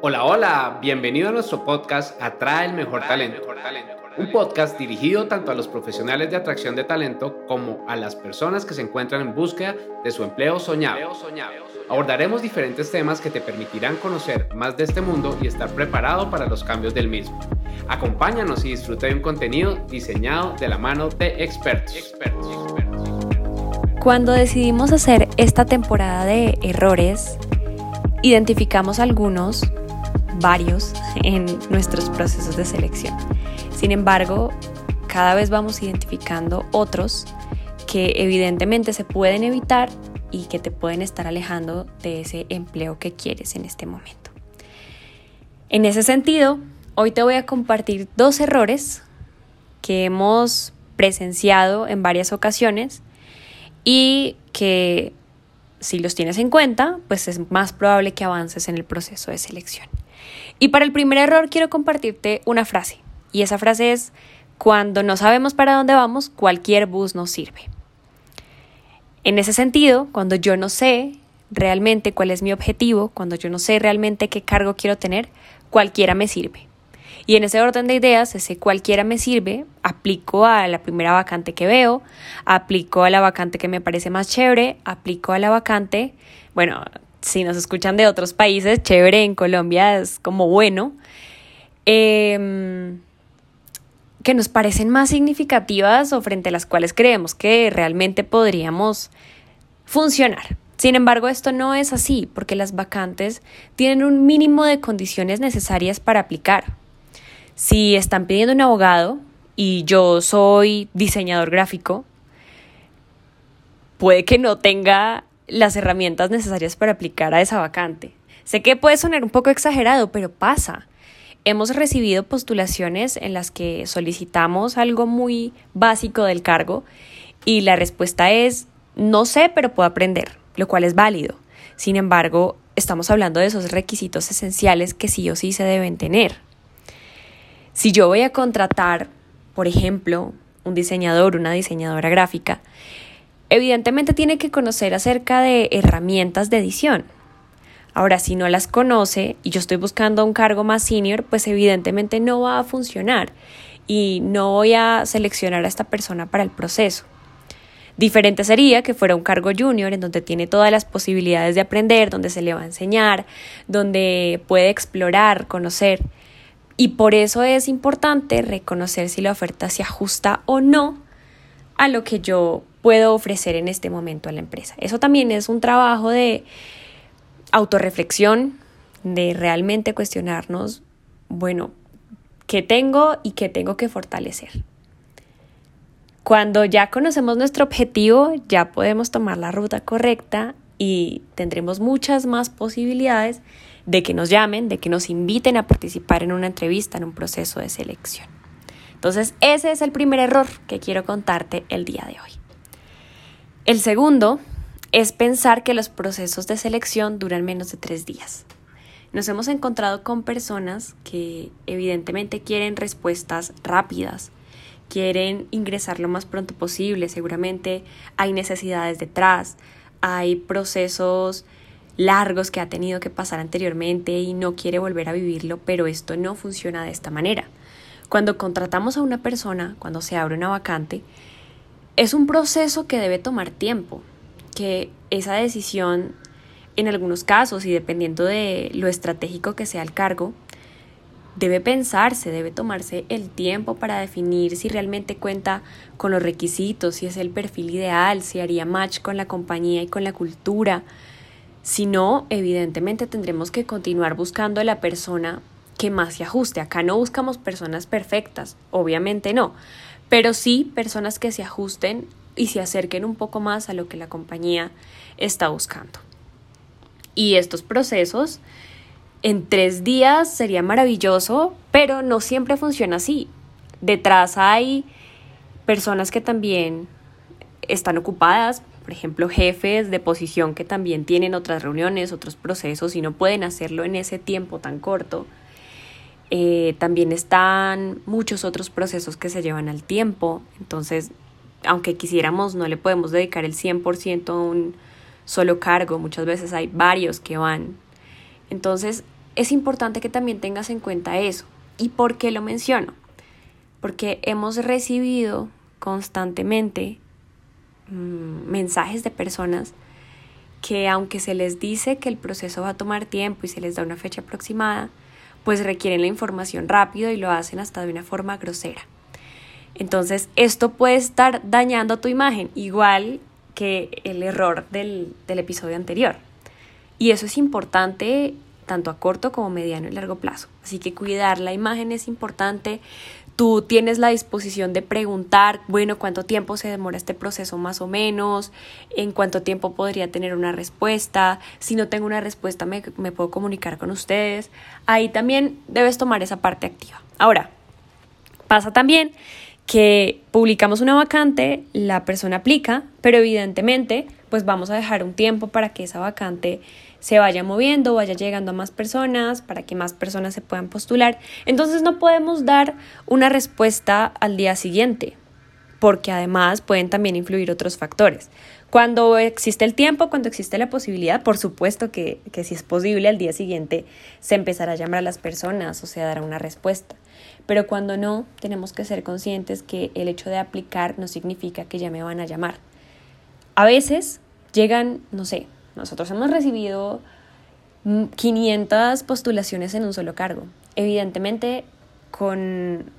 Hola, hola, bienvenido a nuestro podcast Atrae el Mejor Talento. Un podcast dirigido tanto a los profesionales de atracción de talento como a las personas que se encuentran en búsqueda de su empleo soñado. Abordaremos diferentes temas que te permitirán conocer más de este mundo y estar preparado para los cambios del mismo. Acompáñanos y disfruta de un contenido diseñado de la mano de expertos. Cuando decidimos hacer esta temporada de errores, identificamos algunos varios en nuestros procesos de selección. Sin embargo, cada vez vamos identificando otros que evidentemente se pueden evitar y que te pueden estar alejando de ese empleo que quieres en este momento. En ese sentido, hoy te voy a compartir dos errores que hemos presenciado en varias ocasiones y que si los tienes en cuenta, pues es más probable que avances en el proceso de selección. Y para el primer error quiero compartirte una frase. Y esa frase es, cuando no sabemos para dónde vamos, cualquier bus nos sirve. En ese sentido, cuando yo no sé realmente cuál es mi objetivo, cuando yo no sé realmente qué cargo quiero tener, cualquiera me sirve. Y en ese orden de ideas, ese cualquiera me sirve, aplico a la primera vacante que veo, aplico a la vacante que me parece más chévere, aplico a la vacante, bueno, si nos escuchan de otros países, chévere en Colombia es como bueno, em, que nos parecen más significativas o frente a las cuales creemos que realmente podríamos funcionar. Sin embargo, esto no es así porque las vacantes tienen un mínimo de condiciones necesarias para aplicar. Si están pidiendo un abogado y yo soy diseñador gráfico, puede que no tenga las herramientas necesarias para aplicar a esa vacante. Sé que puede sonar un poco exagerado, pero pasa. Hemos recibido postulaciones en las que solicitamos algo muy básico del cargo y la respuesta es no sé, pero puedo aprender, lo cual es válido. Sin embargo, estamos hablando de esos requisitos esenciales que sí o sí se deben tener. Si yo voy a contratar, por ejemplo, un diseñador, una diseñadora gráfica, Evidentemente tiene que conocer acerca de herramientas de edición. Ahora, si no las conoce y yo estoy buscando un cargo más senior, pues evidentemente no va a funcionar y no voy a seleccionar a esta persona para el proceso. Diferente sería que fuera un cargo junior en donde tiene todas las posibilidades de aprender, donde se le va a enseñar, donde puede explorar, conocer. Y por eso es importante reconocer si la oferta se ajusta o no a lo que yo puedo ofrecer en este momento a la empresa. Eso también es un trabajo de autorreflexión, de realmente cuestionarnos, bueno, ¿qué tengo y qué tengo que fortalecer? Cuando ya conocemos nuestro objetivo, ya podemos tomar la ruta correcta y tendremos muchas más posibilidades de que nos llamen, de que nos inviten a participar en una entrevista, en un proceso de selección. Entonces, ese es el primer error que quiero contarte el día de hoy. El segundo es pensar que los procesos de selección duran menos de tres días. Nos hemos encontrado con personas que evidentemente quieren respuestas rápidas, quieren ingresar lo más pronto posible, seguramente hay necesidades detrás, hay procesos largos que ha tenido que pasar anteriormente y no quiere volver a vivirlo, pero esto no funciona de esta manera. Cuando contratamos a una persona, cuando se abre una vacante, es un proceso que debe tomar tiempo, que esa decisión en algunos casos y dependiendo de lo estratégico que sea el cargo, debe pensarse, debe tomarse el tiempo para definir si realmente cuenta con los requisitos, si es el perfil ideal, si haría match con la compañía y con la cultura. Si no, evidentemente tendremos que continuar buscando a la persona que más se ajuste. Acá no buscamos personas perfectas, obviamente no, pero sí personas que se ajusten y se acerquen un poco más a lo que la compañía está buscando. Y estos procesos en tres días sería maravilloso, pero no siempre funciona así. Detrás hay personas que también están ocupadas, por ejemplo, jefes de posición que también tienen otras reuniones, otros procesos y no pueden hacerlo en ese tiempo tan corto. Eh, también están muchos otros procesos que se llevan al tiempo, entonces, aunque quisiéramos, no le podemos dedicar el 100% a un solo cargo, muchas veces hay varios que van. Entonces, es importante que también tengas en cuenta eso. ¿Y por qué lo menciono? Porque hemos recibido constantemente mm, mensajes de personas que aunque se les dice que el proceso va a tomar tiempo y se les da una fecha aproximada, pues requieren la información rápido y lo hacen hasta de una forma grosera. Entonces, esto puede estar dañando tu imagen, igual que el error del, del episodio anterior. Y eso es importante tanto a corto como mediano y largo plazo. Así que cuidar la imagen es importante. Tú tienes la disposición de preguntar, bueno, cuánto tiempo se demora este proceso más o menos, en cuánto tiempo podría tener una respuesta, si no tengo una respuesta me, me puedo comunicar con ustedes. Ahí también debes tomar esa parte activa. Ahora, pasa también que publicamos una vacante, la persona aplica, pero evidentemente pues vamos a dejar un tiempo para que esa vacante se vaya moviendo, vaya llegando a más personas, para que más personas se puedan postular. Entonces no podemos dar una respuesta al día siguiente, porque además pueden también influir otros factores. Cuando existe el tiempo, cuando existe la posibilidad, por supuesto que, que si es posible al día siguiente se empezará a llamar a las personas o se dará una respuesta. Pero cuando no, tenemos que ser conscientes que el hecho de aplicar no significa que ya me van a llamar. A veces llegan, no sé, nosotros hemos recibido 500 postulaciones en un solo cargo. Evidentemente, con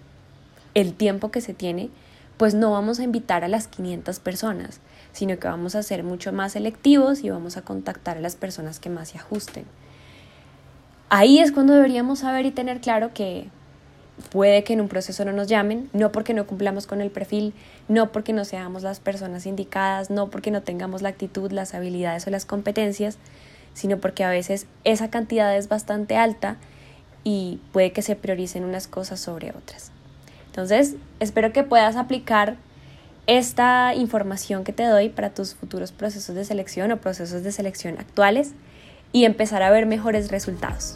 el tiempo que se tiene, pues no vamos a invitar a las 500 personas, sino que vamos a ser mucho más selectivos y vamos a contactar a las personas que más se ajusten. Ahí es cuando deberíamos saber y tener claro que puede que en un proceso no nos llamen, no porque no cumplamos con el perfil, no porque no seamos las personas indicadas, no porque no tengamos la actitud, las habilidades o las competencias, sino porque a veces esa cantidad es bastante alta y puede que se prioricen unas cosas sobre otras. Entonces, espero que puedas aplicar esta información que te doy para tus futuros procesos de selección o procesos de selección actuales y empezar a ver mejores resultados.